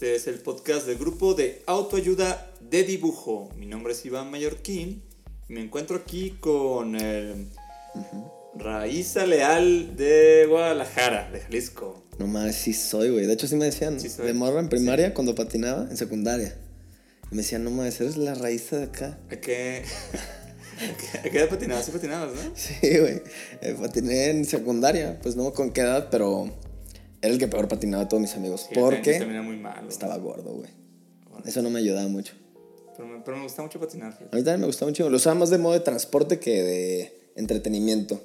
Este es el podcast del grupo de autoayuda de dibujo. Mi nombre es Iván Mallorquín y me encuentro aquí con el Raíza Leal de Guadalajara, de Jalisco. No más, sí soy, güey. De hecho, sí me decían Sí de morro en primaria cuando patinaba, en secundaria. Y me decían, no más, eres la raíz de acá. ¿A qué, a qué edad patinabas? Sí patinabas, ¿no? Sí, güey. Eh, patiné en secundaria, pues no con qué edad, pero era el que peor patinaba de todos mis amigos. Sí, porque yo también era muy malo. estaba gordo, güey. Eso no me ayudaba mucho. Pero me, pero me gusta mucho patinar. fíjate. A mí también me gustaba mucho. Lo usaba más de modo de transporte que de entretenimiento.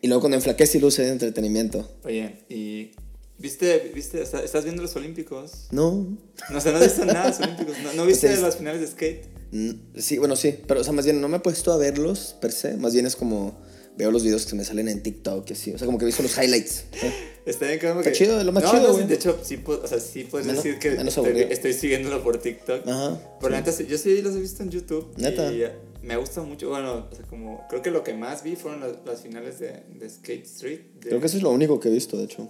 Y luego cuando enflaqué sí lo usé de entretenimiento. Oye, y... ¿Viste, viste, está- estás viendo los Olímpicos? No. No, o sea, no has visto nada de los Olímpicos. ¿No, no viste O sea, las finales de skate? Mm, Sí, bueno, sí, pero o sea, más bien no me he puesto a verlos per se, más bien es como veo los videos que me salen en TikTok y así, o sea, como que he visto los highlights. ¿eh? Está bien como Está que... chido, lo más no, chido, no, güey. de hecho, sí, o sea, sí puedes Menos- decir que estoy, estoy siguiéndolo por TikTok. Ajá, Pero la sí. neta, yo sí los he visto en YouTube. ¿Neta? Y me gusta mucho. Bueno, o sea, como... Creo que lo que más vi fueron las, las finales de, de Skate Street. de- Creo que eso es lo único que he visto, de hecho.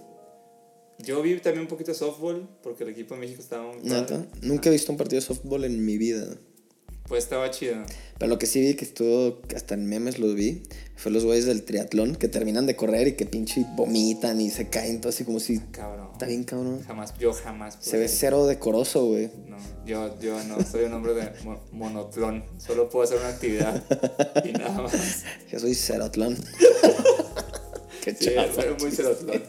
Yo vi también un poquito de softball, porque el equipo de México estaba muy padre. Neta, nunca he visto un partido de softball en mi vida. Pues estaba chido. Pero lo que sí vi que estuvo, hasta en memes lo vi, fue los güeyes del triatlón que terminan de correr y que pinche vomitan y se caen, todo así como si... Cabrón. Está bien, cabrón. Jamás, yo jamás. Se ve cero decoroso, güey. No, yo, yo no, soy un hombre de mo- monotlón. Solo puedo hacer una actividad y nada más. Yo soy cerotlón. Qué Sí, soy muy cerotlón.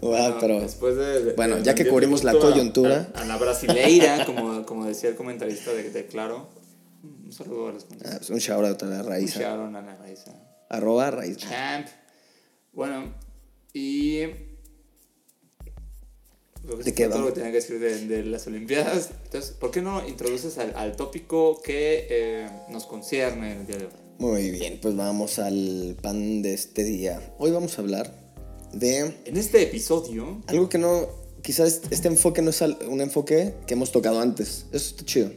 No, pero... después de- de- Bueno, de ya que cubrimos la coyuntura. A, a la brasileira, como, como decía el comentarista de Claro. Un saludo a los Ah, pues un shout out a la Un raíz. Sharon a la raíz. Arroba raíz. Champ. Bueno, y. ¿De qué todo lo que tenía que decir de, de las Olimpiadas. Entonces, ¿por qué no introduces al, al tópico que eh, nos concierne el día de hoy? Muy bien, pues vamos al pan de este día. Hoy vamos a hablar de En este episodio, algo que no, quizás este enfoque no es un enfoque que hemos tocado antes. Eso está chido.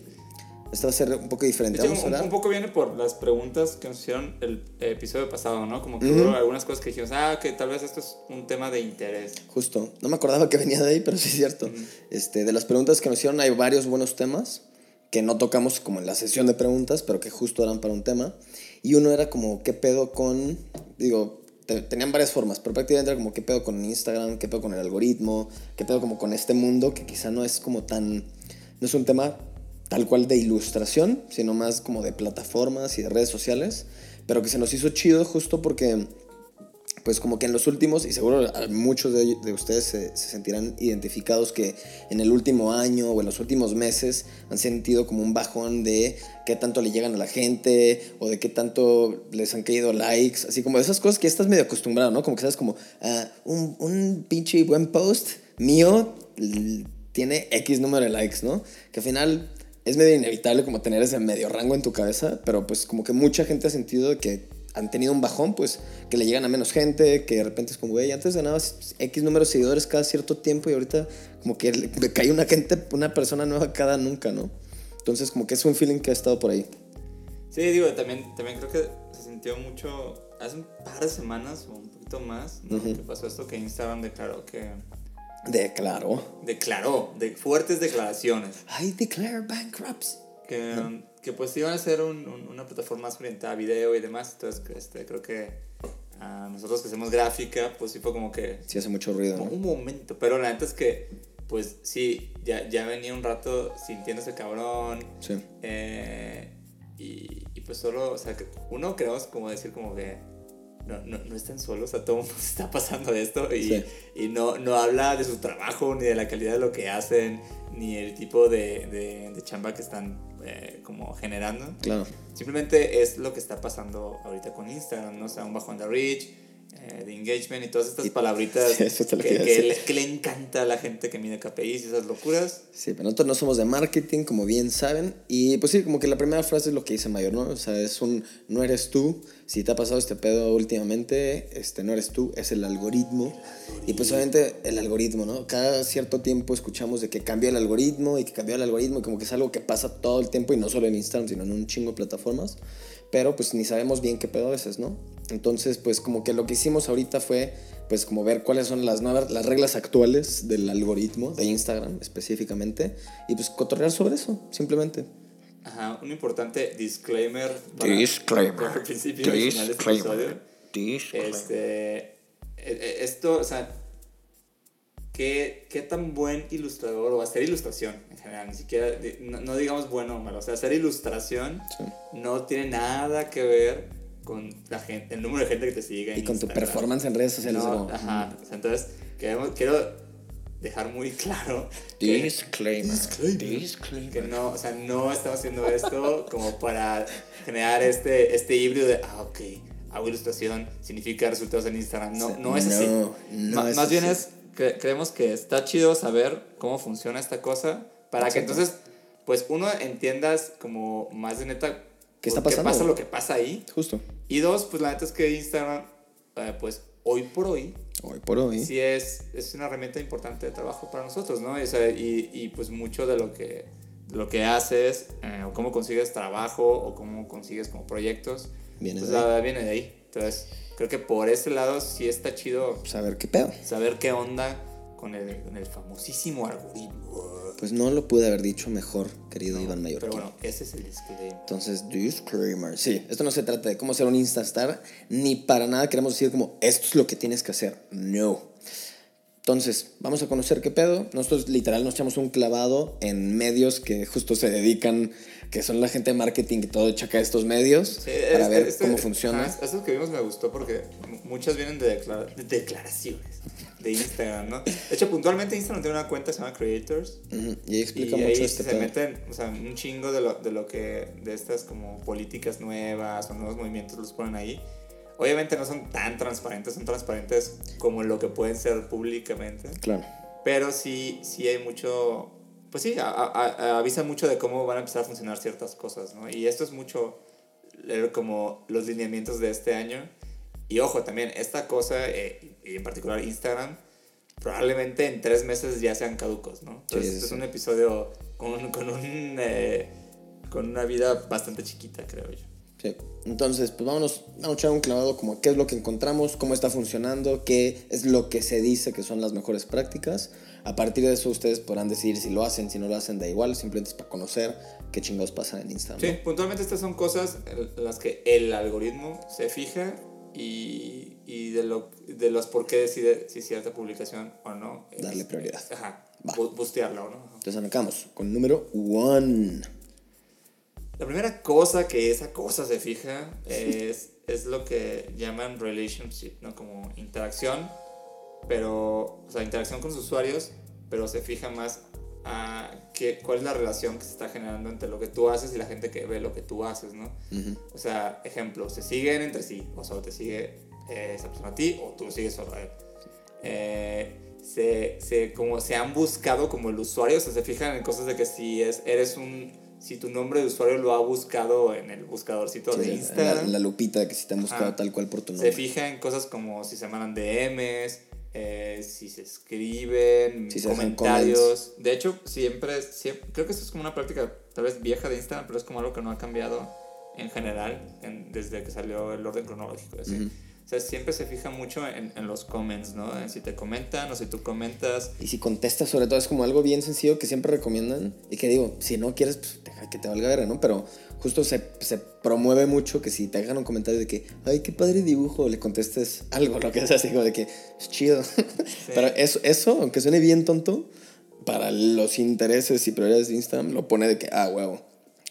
Este va a ser un poco diferente. hecho, Vamos a un, hablar. un poco viene por las preguntas que nos hicieron el episodio pasado, ¿no? Como que hubo algunas cosas que dijimos, ah, que tal vez esto es un tema de interés. Justo. No me acordaba que venía de ahí, pero sí es cierto. este, de las preguntas que nos hicieron hay varios buenos temas que no tocamos como en la sesión de preguntas, pero que justo eran para un tema. Y uno era como, ¿qué pedo con...? Digo, te- tenían varias formas, pero prácticamente era como, ¿qué pedo con Instagram? ¿Qué pedo con el algoritmo? ¿Qué pedo como con este mundo que quizá no es como tan... No es un tema tal cual de ilustración, sino más como de plataformas y de redes sociales, pero que se nos hizo chido justo porque pues como que en los últimos, y seguro muchos de, de ustedes se, se sentirán identificados que en el último año o en los últimos meses han sentido como un bajón de qué tanto le llegan a la gente o de qué tanto les han caído likes, así como esas cosas que estás medio acostumbrado, ¿no? Como que sabes como ah, un, un pinche buen post mío tiene X número de likes, ¿no? Que al final es medio inevitable como tener ese medio rango en tu cabeza, pero pues como que mucha gente ha sentido que han tenido un bajón, pues que le llegan a menos gente, que de repente es como, güey, antes ganabas X número de seguidores cada cierto tiempo y ahorita como que le cae una gente, una persona nueva cada nunca, ¿no? Entonces como que es un feeling que ha estado por ahí. Sí, digo, también, también creo que se sintió mucho hace un par de semanas o un poquito más, ¿no? Que pasó esto que Instagram declaró que... De claro. Declaró, de fuertes declaraciones, I declare bankruptcy. que, que pues iban a ser un- un- una plataforma más orientada a video y demás, entonces este, creo que a nosotros que hacemos gráfica, pues sí fue como que Sí hace mucho ruido, ¿no? un momento, pero la neta es que, pues sí, ya, ya venía un rato sintiéndose cabrón, Sí. eh, y, y pues solo, o sea, que uno queremos como decir como que no, no, no están solos, a todo mundo se está pasando esto y, Sí. y no, no habla de su trabajo, ni de la calidad de lo que hacen, ni el tipo de, de, de chamba que están eh, como generando. Claro. Simplemente es lo que está pasando ahorita con Instagram, ¿no? O sea, un bajón de reach eh, de engagement y todas estas palabritas eso te lo que, que decir. le, que le encanta a la gente que mide KPIs y esas locuras. Sí, pero nosotros no somos de marketing, como bien saben. Y pues sí, como que la primera frase es lo que dice Mayor, ¿no? O sea, es un no eres tú. Si te ha pasado este pedo últimamente, este no eres tú, es el algoritmo. Y pues obviamente el algoritmo, ¿no? Cada cierto tiempo escuchamos de que cambió el algoritmo y que cambió el algoritmo y como que es algo que pasa todo el tiempo y no solo en Instagram, sino en un chingo de plataformas. Pero pues ni sabemos bien qué pedo a veces, ¿no? Entonces, pues como que lo que hicimos ahorita fue pues como ver cuáles son las nuevas, las reglas actuales del algoritmo de Instagram específicamente y pues cotorrear sobre eso, simplemente. Ajá, un importante disclaimer Disclaimer. para el principio el final de este Disclaimer. Este, eh, eh, esto, o sea, ¿qué, qué tan buen ilustrador o hacer ilustración en general, ni siquiera, no, no digamos bueno o malo, o sea, hacer ilustración Sí. no tiene nada que ver con la gente, el número de gente que te sigue. Y en con tu Instagram. performance en redes sociales. No, como, ajá, o sea, entonces, queremos, quiero dejar muy claro que, Disclaimer. que Disclaimer. no, o sea, no estamos haciendo esto como para generar este, este híbrido de, ah, ok, hago ilustración, significa resultados en Instagram. No, no es así. No, no Ma- es más bien así. es que creemos que está chido saber cómo funciona esta cosa para que entonces, pues uno entiendas como más de neta ¿Qué está por pasando? pasa lo que pasa ahí. Justo. Y dos, pues la neta es que Instagram, eh, pues hoy por hoy, Hoy por hoy. sí es, es una herramienta importante de trabajo para nosotros, ¿no? O sea, y, y pues mucho de lo que, de lo que haces, eh, o cómo consigues trabajo, o cómo consigues como proyectos, Viene pues de ahí. la- viene de ahí. Entonces, creo que por ese lado sí está chido Saber qué pedo. saber qué onda con el, con el famosísimo algoritmo. Pues no lo pude haber dicho mejor, querido Iván Mayor. Pero bueno, ese es el disclaimer. Entonces, disclaimer. Sí, esto no se trata de cómo ser un Instastar, ni para nada queremos decir como esto es lo que tienes que hacer. No. Entonces, vamos a conocer qué pedo. Nosotros literal nos echamos un clavado en medios que justo se dedican, que son la gente de marketing y todo chaca de estos medios, Sí, para es- ver este- cómo funciona. ajá, eso que vimos me gustó porque muchas vienen de declaraciones de Instagram, ¿no? De hecho, puntualmente Instagram tiene una cuenta que se llama Creators. Ujú, Y ahí explica y mucho ahí este se meten, o sea, un chingo de lo, de lo que, de estas como políticas nuevas o nuevos movimientos los ponen ahí. Obviamente no son tan transparentes, son transparentes como lo que pueden ser públicamente. Claro. Pero sí, sí hay mucho, pues sí, a- a- avisa mucho de cómo van a empezar a funcionar ciertas cosas, ¿no? Y esto es mucho como los lineamientos de este año. Y ojo, también esta cosa, eh, y en particular Instagram, probablemente en tres meses ya sean caducos, ¿no? Entonces, sí, este es un episodio con, con, un, eh, con una vida bastante chiquita, creo yo. Sí. Entonces, pues vámonos, a echar un clavado como qué es lo que encontramos, cómo está funcionando, qué es lo que se dice que son las mejores prácticas. A partir de eso ustedes podrán decidir si lo hacen, si no lo hacen, da igual, simplemente es para conocer qué chingados pasan en Instagram. Sí, puntualmente estas son cosas en las que el algoritmo se fija y, y de, lo, de los por qué decide si cierta publicación o no. es- Darle prioridad. Ajá, bu- bustearla o no. Ajá. Entonces arrancamos con número one. La primera cosa que esa cosa se fija es, es lo que llaman relationship, ¿no? Como interacción, pero, o sea, interacción con los usuarios, pero se fija más a qué, cuál es la relación que se está generando entre lo que tú haces y la gente que ve lo que tú haces, ¿no? O sea, ejemplo, se siguen entre sí, o solo te sigue eh, esa persona a ti, o tú sigues solo a él. Eh, se, se, como se han buscado como el usuario, o sea, se fijan en cosas de que si es, eres un, si tu nombre de usuario lo ha buscado en el buscadorcito de Sí, Instagram, la, la lupita que si te han buscado Ajá. tal cual por tu se nombre. fija en cosas como si se mandan DMs, eh, si se escriben, Si se hacen comentarios. De hecho, siempre, siempre, creo que esto es como una práctica tal vez vieja de Instagram, pero es como algo que no ha cambiado en general en- desde que salió el orden cronológico. O sea, siempre se fija mucho en, en los comments, ¿no? En si te comentan o si tú comentas. Y si contestas, sobre todo, es como algo bien sencillo que siempre recomiendan. Y que digo, si no quieres, pues deja que te valga verga, ¿no? Pero justo se, se promueve mucho que si te dejan un comentario de que, ay, qué padre dibujo, le contestes algo, lo que es así, como de que es chido. Pero eso, eso, aunque suene bien tonto, para los intereses y prioridades de Instagram, lo pone de que, ah, huevo,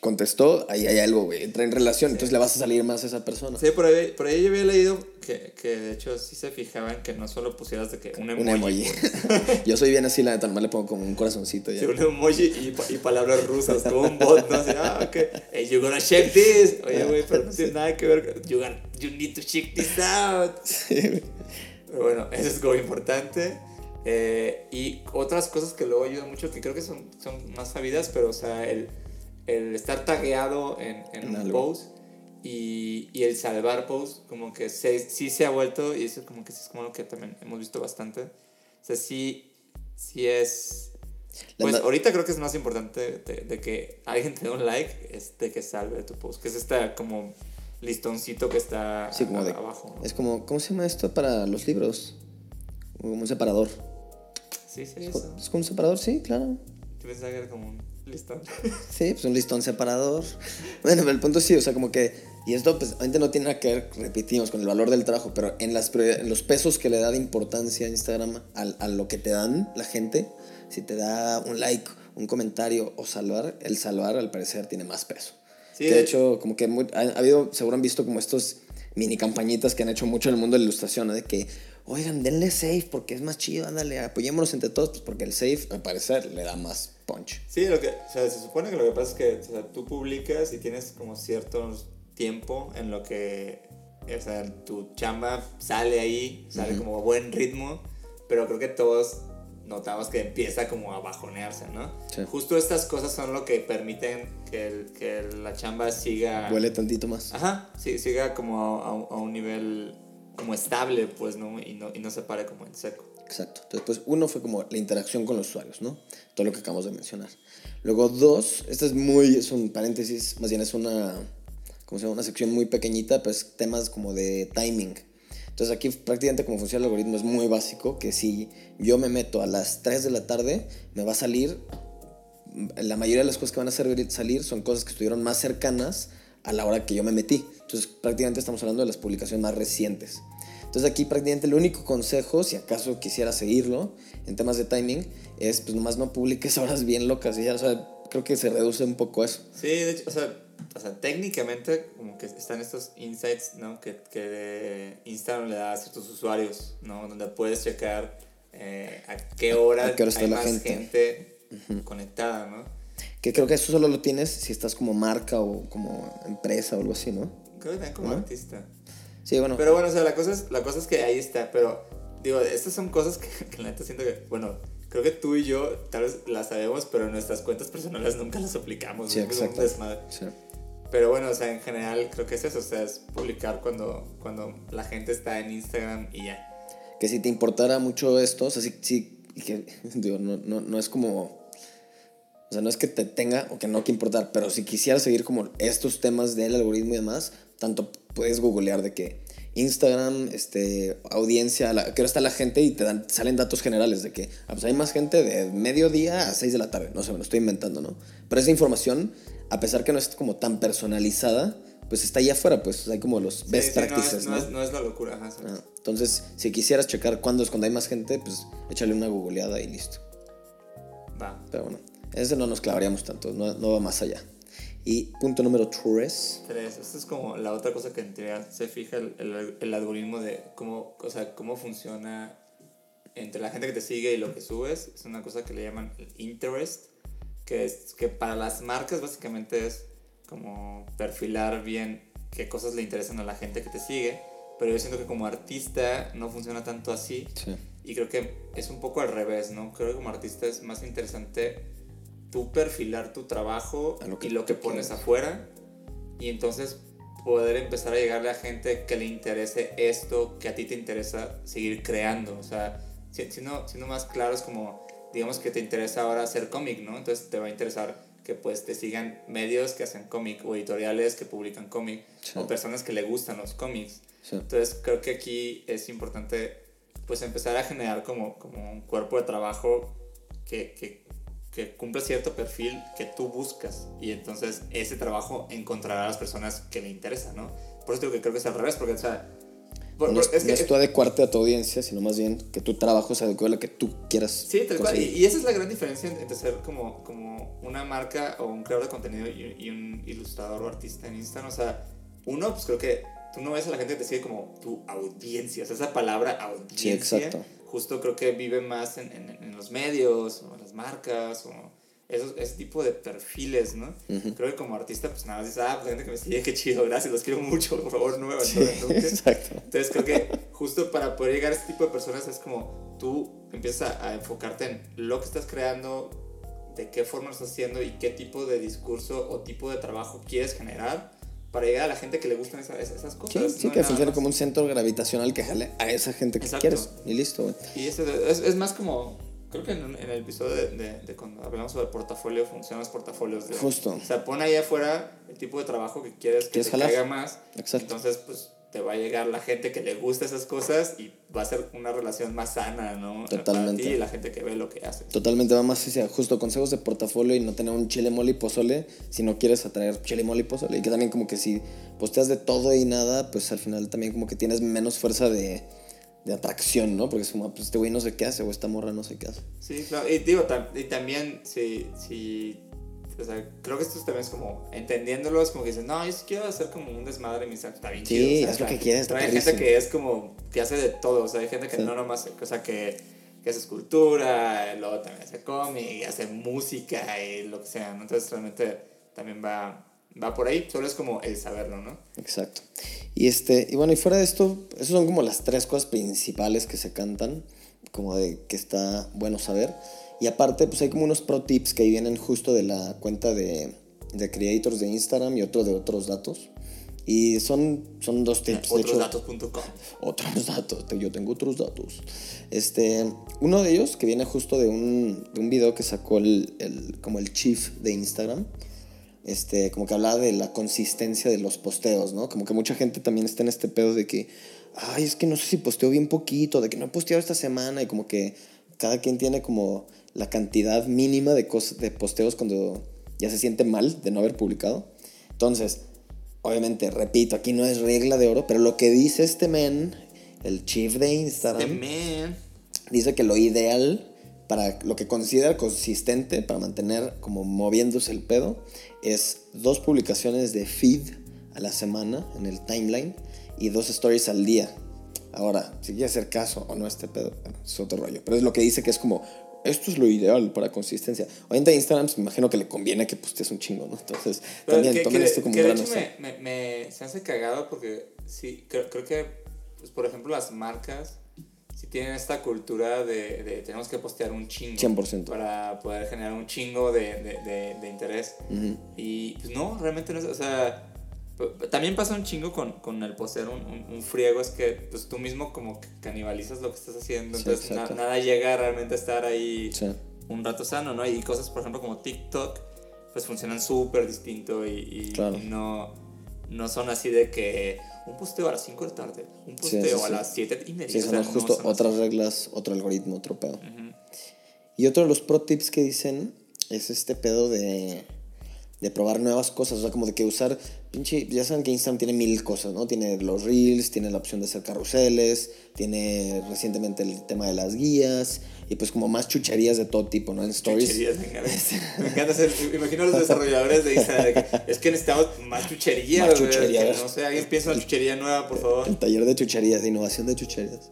contestó, ahí hay algo, güey, entra en relación, entonces le vas a salir más a esa persona. Sí, por ahí, por ahí yo había leído que, que de hecho sí se fijaban que no solo pusieras de que un emoji. Un emoji. yo soy bien así, la neta, nomás le pongo como un corazoncito. Ya. Sí, un emoji y, y palabras rusas, como un bot, ¿no? Así, ah, ok. Hey, you gonna check this. Oye, güey, pero no tiene nada que ver. You, gonna, you need to check this out. Sí. Pero bueno, eso es como importante. Eh, y otras cosas que luego ayudan mucho, que creo que son, son más sabidas, pero o sea, el, el estar tagueado en, en, En un algo. post y, y el salvar post, como que se, sí se ha vuelto, y eso como que es como lo que también hemos visto bastante. O sea, sí, sí es... Pues ahorita creo que es más importante de, de que alguien te dé un like, es de que salve tu post, que es esta como listoncito que está Sí, como a- de- abajo. ¿no? Es como, ¿cómo se llama esto para los libros? Como un separador. Sí, sí, ¿Es eso. ¿Es como un separador? Sí, claro. Yo pensaba que era como un listón. Sí, pues un listón separador. Bueno, pero el punto sí, o sea, como que. Y esto, pues, obviamente no tiene nada que ver, repetimos, con el valor del trabajo, pero en, las, en los pesos que le da de importancia a Instagram al- a, lo que te dan la gente, si te da un like, un comentario o salvar, el salvar al parecer tiene más peso. Sí, que de- hecho, como que muy- ha, ha habido, seguro han visto como estos mini campañitas que han hecho mucho en el mundo de la ilustración, ¿no? de que, oigan, denle safe porque es más chido, ándale, apoyémonos entre todos, pues porque el safe, al parecer, le da más punch. Sí, lo que, o sea, se supone que lo que pasa es que o sea, tú publicas y tienes como cierto tiempo en lo que, o sea, tu chamba sale ahí, sale como a buen ritmo, pero creo que todos notamos que empieza como a bajonearse, ¿no? Sí. Justo estas cosas son lo que permiten que, el- que la chamba siga... Huele tantito más. Ajá, sí, siga como a, a un nivel como estable, pues, ¿no? Y no, y no se pare como en seco. Exacto. Entonces, pues uno fue como la interacción con los usuarios, ¿no? Todo lo que acabamos de mencionar. Luego dos, esta es muy, es un paréntesis, más bien es una, ¿cómo se llama? Una sección muy pequeñita, pues temas como de timing. Entonces aquí prácticamente como funciona el algoritmo es muy básico, que si yo me meto a las 3 de la tarde, me va a salir, la mayoría de las cosas que van a salir son cosas que estuvieron más cercanas a la hora que yo me metí. Entonces prácticamente estamos hablando de las publicaciones más recientes. Entonces aquí prácticamente el único consejo, si acaso quisiera seguirlo en temas de timing, es pues nomás no publiques horas bien locas y ya, o sea, creo que se reduce un poco eso. Sí, de hecho, o sea, o sea, técnicamente como que están estos insights, ¿no? Que, que Instagram le da a ciertos usuarios, ¿no? Donde puedes checar eh, a qué hora, A qué hora está hay la más gente. gente, conectada, ¿no? Que creo que eso solo lo tienes si estás como marca o como empresa o algo así, ¿no? Creo que también como ¿No? artista. Sí, bueno. Pero bueno, o sea, la cosa, es, la cosa es que ahí está, pero digo, estas son cosas que, que la neta siento que, bueno, creo que tú y yo tal vez las sabemos, pero en nuestras cuentas personales nunca las aplicamos. sí, exacto. Sí. Pero bueno, o sea, en general creo que es eso, o sea, es publicar cuando, cuando la gente está en Instagram y ya. que si te importara mucho esto, o sea, sí, sí que, digo, no, no, no es como, o sea, no es que te tenga o que no que importar, pero si quisieras seguir como estos temas del algoritmo y demás, tanto puedes googlear de que Instagram, este, audiencia, la, que ahora está la gente y te dan, salen datos generales de que ah, pues hay más gente de mediodía a 6 de la tarde, no sé, me lo estoy inventando, ¿no? Pero esa información, a pesar que no es como tan personalizada, pues está ahí afuera, pues hay como los best Sí, sí, no, practices, es, no, es, no es la locura, ajá. Ah, entonces, si quisieras checar cuándo es cuando hay más gente, pues échale una googleada y listo. Va. Pero bueno, ese no nos clavaríamos tanto, no, no va más allá. Y punto número 3. Tres, esta es como la otra cosa que en teoría se fija el, el, el algoritmo de cómo, o sea, cómo funciona entre la gente que te sigue y lo que subes. Es una cosa que le llaman el interest, que es que para las marcas básicamente es como perfilar bien qué cosas le interesan a la gente que te sigue. Pero yo siento que como artista no funciona tanto así. Sí. Y creo que es un poco al revés, ¿no? Creo que como artista es más interesante tú perfilar tu trabajo lo y lo que pones quieres. afuera y entonces poder empezar a llegarle a gente que le interese esto que a ti te interesa seguir creando. O sea, si- siendo, siendo más claro es como, digamos que te interesa ahora hacer cómic, ¿no? Entonces te va a interesar que pues te sigan medios que hacen cómic o editoriales que publican cómic Sí. o personas que le gustan los cómics. Sí. Entonces creo que aquí es importante pues empezar a generar como, como un cuerpo de trabajo que, que, que cumpla cierto perfil que tú buscas y entonces ese trabajo encontrará a las personas que le interesan, ¿no? Por eso digo que creo que es al revés, porque o sea, Por- no es, es no que- es tú adecuarte a tu audiencia, sino más bien que tu trabajo se adecue a lo que tú quieras. Sí, tal cual. Y, y esa es la gran diferencia entre ser como, como una marca o un creador de contenido y, y un ilustrador o artista en Instagram. O sea, uno, pues creo que tú no ves a la gente que te sigue como tu audiencia. O sea, esa palabra audiencia. Sí, exacto. Justo creo que vive más en, en, en los medios o en las marcas o esos, ese tipo de perfiles, ¿no? Creo que como artista, pues nada más dices, ah, pues gente que me sigue, qué chido, gracias, los quiero mucho, por favor, no me abandonen nunca. exacto. Entonces creo que justo para poder llegar a este tipo de personas es como tú empiezas a, a enfocarte en lo que estás creando, de qué forma lo estás haciendo y qué tipo de discurso o tipo de trabajo quieres generar para llegar a la gente que le gustan esa- esas, esas cosas. sí, ¿no? que funcione como un centro gravitacional que jale a esa gente que Exacto. quieres. Y listo, güey. Y eso es, es más como, creo que en, en el episodio de, de, de cuando hablamos sobre portafolio, funcionan los portafolios. De, Justo. O sea, pon ahí afuera el tipo de trabajo que quieres que ¿Quieres te jalar? caiga más. Exacto. Entonces, pues te va a llegar la gente que le gusta esas cosas y va a ser una relación más sana, ¿no? Totalmente. Para ti y la gente que ve lo que haces. Totalmente va más hacia justo consejos de portafolio y no tener un chile mole y pozole si no quieres atraer chile mole y pozole. Y que también como que si posteas de todo y nada, pues al final también como que tienes menos fuerza de, de atracción, ¿no? Porque es como, pues este güey no sé qué hace o esta morra no sé qué hace. Sí, claro. Y digo, tam- y también, si, si, o sea, creo que esto también es como, entendiéndolo, es como que dices, no, yo sí quiero hacer como un desmadre en mi Instagram, está bien Sí, chido. o sea, haz lo que quieras, Hay gente que es como, que hace de todo, o sea, hay gente que Sí. no nomás, o sea, que, que hace escultura, luego también hace cómic, hace música y lo que sea, ¿no? Entonces realmente también va, va por ahí, solo es como el saberlo, ¿no? Exacto. Y este, y bueno, y fuera de esto, esas son como las tres cosas principales que se cantan, como de que está bueno saber. Y aparte, pues hay como unos pro tips que ahí vienen justo de la cuenta de, de creators de Instagram y otro de otros datos. Y son, son dos tips. Otrosdatos.com. otros datos, yo tengo otros datos. Este, uno de ellos que viene justo de un, de un video que sacó el, el- como el chief de Instagram, este, como que hablaba de la consistencia de los posteos, ¿no? Como que mucha gente también está en este pedo de que, ay, es que no sé si posteo bien poquito, de que no he posteado esta semana y como que cada quien tiene como la cantidad mínima de, cos- de posteos cuando ya se siente mal de no haber publicado. Entonces, obviamente, repito, aquí no es regla de oro, pero lo que dice este men, el chief de Instagram, The man. dice que lo ideal para lo que considera consistente para mantener como moviéndose el pedo es dos publicaciones de feed a la semana en el timeline y dos stories al día. Ahora, si quiere hacer caso o no a este pedo, es otro rollo. Pero es lo que dice que es como, esto es lo ideal para consistencia. Obviamente a Instagram pues, me imagino que le conviene que postees un chingo, ¿no? Entonces, Pero también que, tomen que- esto como que un de gran hecho oso. me, me, me- se hace cagado porque sí, creo, creo que, pues, por ejemplo, las marcas sí tienen esta cultura de, de tenemos que postear un chingo. 100%. Para poder generar un chingo de, de, de, de interés. Y pues no, realmente no es, o sea, también pasa un chingo con, con el postear un, un, un friego, es que pues tú mismo como canibalizas lo que estás haciendo, Sí, entonces na- nada llega realmente a estar ahí Sí. un rato sano, ¿no? Y cosas, por ejemplo, como TikTok, pues funcionan súper distinto y, y- Claro. y no, no son así de que un posteo a las 5 de la tarde, un posteo sí, a las 7 y media. Sí, o son sea, no justo son otras así. reglas, otro algoritmo, otro pedo. Y otro de los pro tips que dicen es este pedo de, de probar nuevas cosas. O sea, como de que usar, pinche, ya saben que Instagram tiene mil cosas, ¿no? Tiene los reels, tiene la opción de hacer carruseles, tiene recientemente el tema de las guías y pues como más chucherías de todo tipo, ¿no? En stories. Chucherías, me encanta. Me encanta ser, imagino a los desarrolladores de Instagram, de que, es que necesitamos más chuchería, Más güey, chuchería, que ¿ves? no sé, alguien piensa una chuchería nueva, por favor. El taller de chucherías, de innovación de chucherías.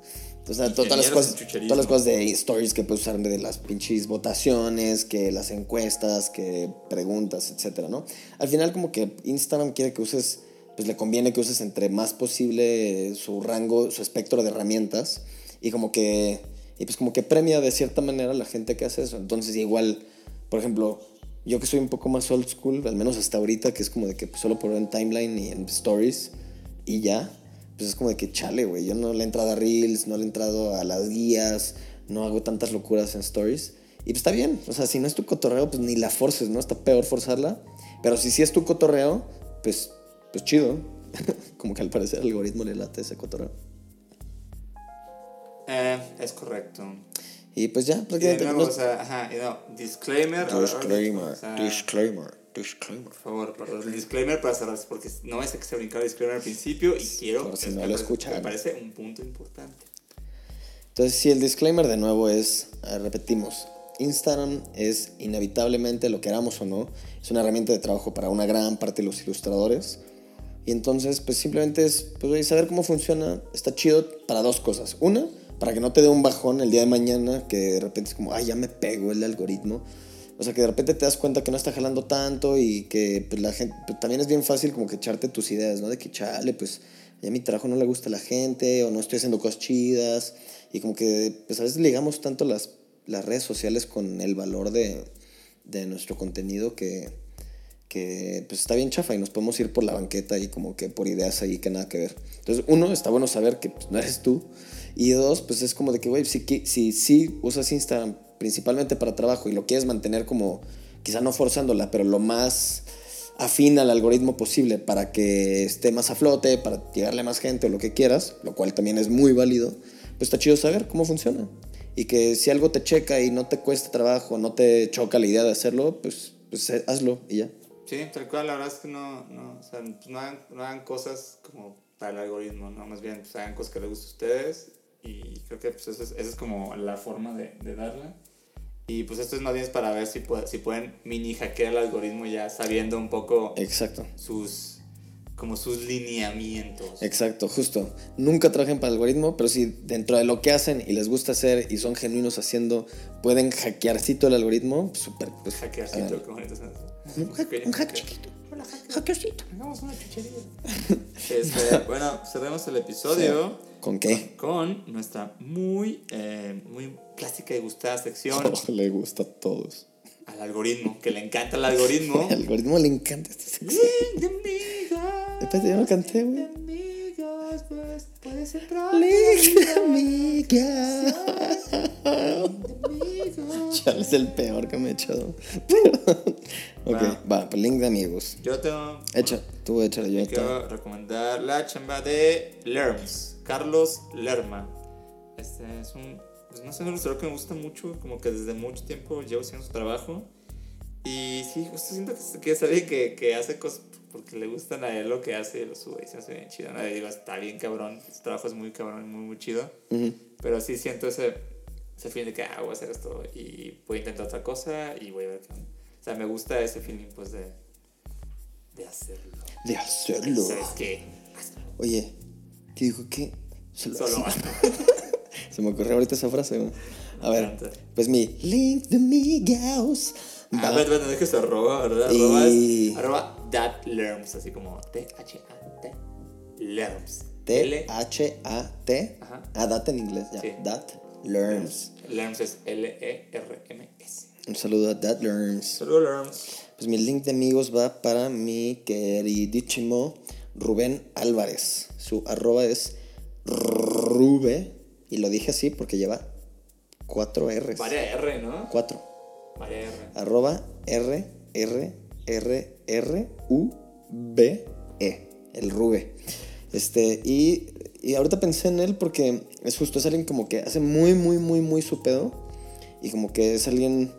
O sea, to- todas las, cosas, todas las cosas de stories que puedes usar de las pinches votaciones, que las encuestas, que preguntas, etcétera, ¿no? Al final como que Instagram quiere que uses, pues le conviene que uses entre más posible su rango, su espectro de herramientas y como que, y pues como que premia de cierta manera a la gente que hace eso. Entonces igual, por ejemplo, yo que soy un poco más old school, al menos hasta ahorita, que es como de que pues, solo por en timeline y en stories y ya, pues es como de que chale, güey. Yo no le he entrado a Reels, no le he entrado a las guías, no hago tantas locuras en stories. Y pues está bien, o sea, si no es tu cotorreo, pues ni la forces, ¿no? Está peor forzarla. Pero si sí es tu cotorreo, pues, pues chido. como que al parecer al algoritmo le late ese cotorreo. Eh, es correcto. Y pues ya, Y de prácticamente. nuevo, no- o sea, ajá, y no, disclaimer. or- or- disclaimer, o sea, disclaimer. Disclaimer. Por favor, perdón, el disclaimer para cerrar, porque no es que se brincar el disclaimer al principio y quiero. Por si no lo escucharon. Me parece un punto importante. Entonces, si el disclaimer de nuevo es, repetimos, Instagram es inevitablemente, lo queramos o no, es una herramienta de trabajo para una gran parte de los ilustradores. Y entonces, pues simplemente es pues, saber cómo funciona. Está chido para dos cosas. Una, para que no te dé un bajón el día de mañana, que de repente es como, ay, ya me pegó el algoritmo. O sea, que de repente te das cuenta que no está jalando tanto y que pues, la gente, pues, también es bien fácil como que echarte tus ideas, ¿no? De que, chale, pues ya mi trabajo no le gusta a la gente o no estoy haciendo cosas chidas. Y como que, pues a veces ligamos tanto las, las redes sociales con el valor de, de nuestro contenido que, que pues está bien chafa y nos podemos ir por la banqueta y como que por ideas ahí que nada que ver. Entonces, uno, está bueno saber que pues, no eres tú. Y dos, pues es como de que, güey, si, si, si usas Instagram principalmente para trabajo y lo quieres mantener como, quizá no forzándola, pero lo más afín al algoritmo posible para que esté más a flote, para llegarle a más gente o lo que quieras, lo cual también es muy válido, pues está chido saber cómo funciona. Y que si algo te checa y no te cuesta trabajo, no te choca la idea de hacerlo, pues, pues eh, hazlo y ya. Sí, tal cual, la verdad es que no, no, o sea, no, hagan, no hagan cosas como para el algoritmo, ¿no? Más bien, pues hagan cosas que les guste a ustedes y creo que pues eso es, esa es como la forma de, de darla. Y pues esto es más bien para ver si, puede- si pueden mini hackear el algoritmo ya sabiendo un poco Exacto. sus, como sus lineamientos. Exacto, justo. Nunca trabajen para el algoritmo, pero si dentro de lo que hacen y les gusta hacer y son genuinos haciendo, pueden hackearcito el algoritmo, pues, súper. Pues, Hackearcito, qué bonito suena. Un hack, un hack chiquito. Hackearcito. Hagamos una chuchería. Este, bueno, cerremos el episodio. ¿Con qué? con nuestra muy, eh, muy clásica y gustada sección Oh, le gusta a todos. al algoritmo, que le encanta el algoritmo. Al algoritmo le encanta esta sección. Link de amigos. Espérate, yo no canté, güey. de amigos, pues puedes entrar. Link de amiga. de amigos. Chale, es el peor que me he echado. ok, Va. va, pues link de amigos. Yo tengo. Echa, tú échale, yo quiero recomendar la chamba de Lerms, Carlos Lerma. Este es un, pues no sé, un ilustrador que me gusta mucho, como que desde mucho tiempo llevo haciendo su trabajo. Y sí, justo siento que, es alguien que, que hace cosas porque le gustan a él lo que hace y lo sube y se hace bien chido. ¿no? Digo, está bien cabrón, su trabajo es muy cabrón, muy, muy chido. Ujú. Pero sí siento ese, ese feeling de que ah, voy a hacer esto y voy a intentar otra cosa y voy a ver qué. O sea, me gusta ese feeling pues de, de hacerlo. De hacerlo. ¿Sabes qué? Oye, te digo que solo, Solo. Se me ocurrió ahorita esa frase, güey. A ver, pues mi link de amigos. Ah, va- pero bueno, dejes arroba, ¿verdad? Y- Arroba es arroba that así como T-H-A-T lerms. T-H-A-T. Ah, date en inglés, ya. Sí. That learns. Lerms es L-E-R-M-S. Un saludo a That learns. Saludos, Lerms. Pues mi link de amigos va para mi queridísimo Rubén Álvarez. Su arroba es Rube. Y lo dije así porque lleva cuatro R's. Varia R, ¿no? Cuatro. Varia R. Arroba R R R R U B E. El Rube. Este, y, y ahorita pensé en él porque es justo, es alguien como que hace muy, muy, muy, muy su pedo. Y como que es alguien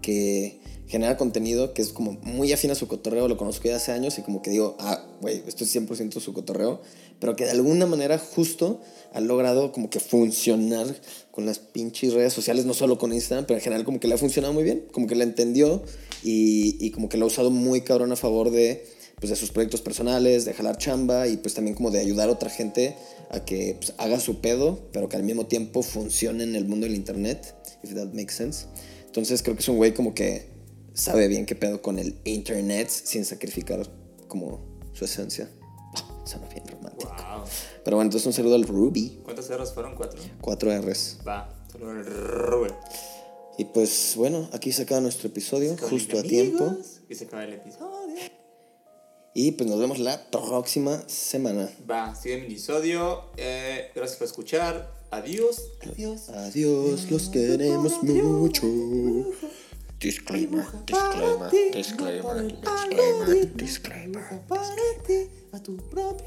que genera contenido que es como muy afín a su cotorreo, lo conozco ya hace años y como que digo, ah, güey, esto es 100% su cotorreo, pero que de alguna manera justo ha logrado como que funcionar con las pinches redes sociales, no solo con Instagram, pero en general como que le ha funcionado muy bien, como que la entendió y, y como que lo ha usado muy cabrón a favor de, pues, de sus proyectos personales, de jalar chamba y pues también como de ayudar a otra gente a que pues, haga su pedo, pero que al mismo tiempo funcione en el mundo del internet, if that makes sense. Entonces creo que es un güey como que sabe bien qué pedo con el internet sin sacrificar como su esencia. Suena bien romántico. Wow. Pero bueno, entonces un saludo al Ruby. ¿Cuántas R's fueron? Cuatro. Cuatro R's. Va. Saludos al Rubén. Y pues bueno, aquí se acaba nuestro episodio, justo a tiempo. Y se acaba el episodio. Y pues nos vemos la próxima semana. Va, sigue el minisodio. Eh, gracias por escuchar. Adiós. Adiós. Adiós, los queremos mucho. Disclaimer, disclaimer, disclaimer, disclaimer, disclaimer. Para ti, a tu propio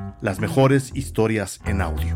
las mejores historias en audio.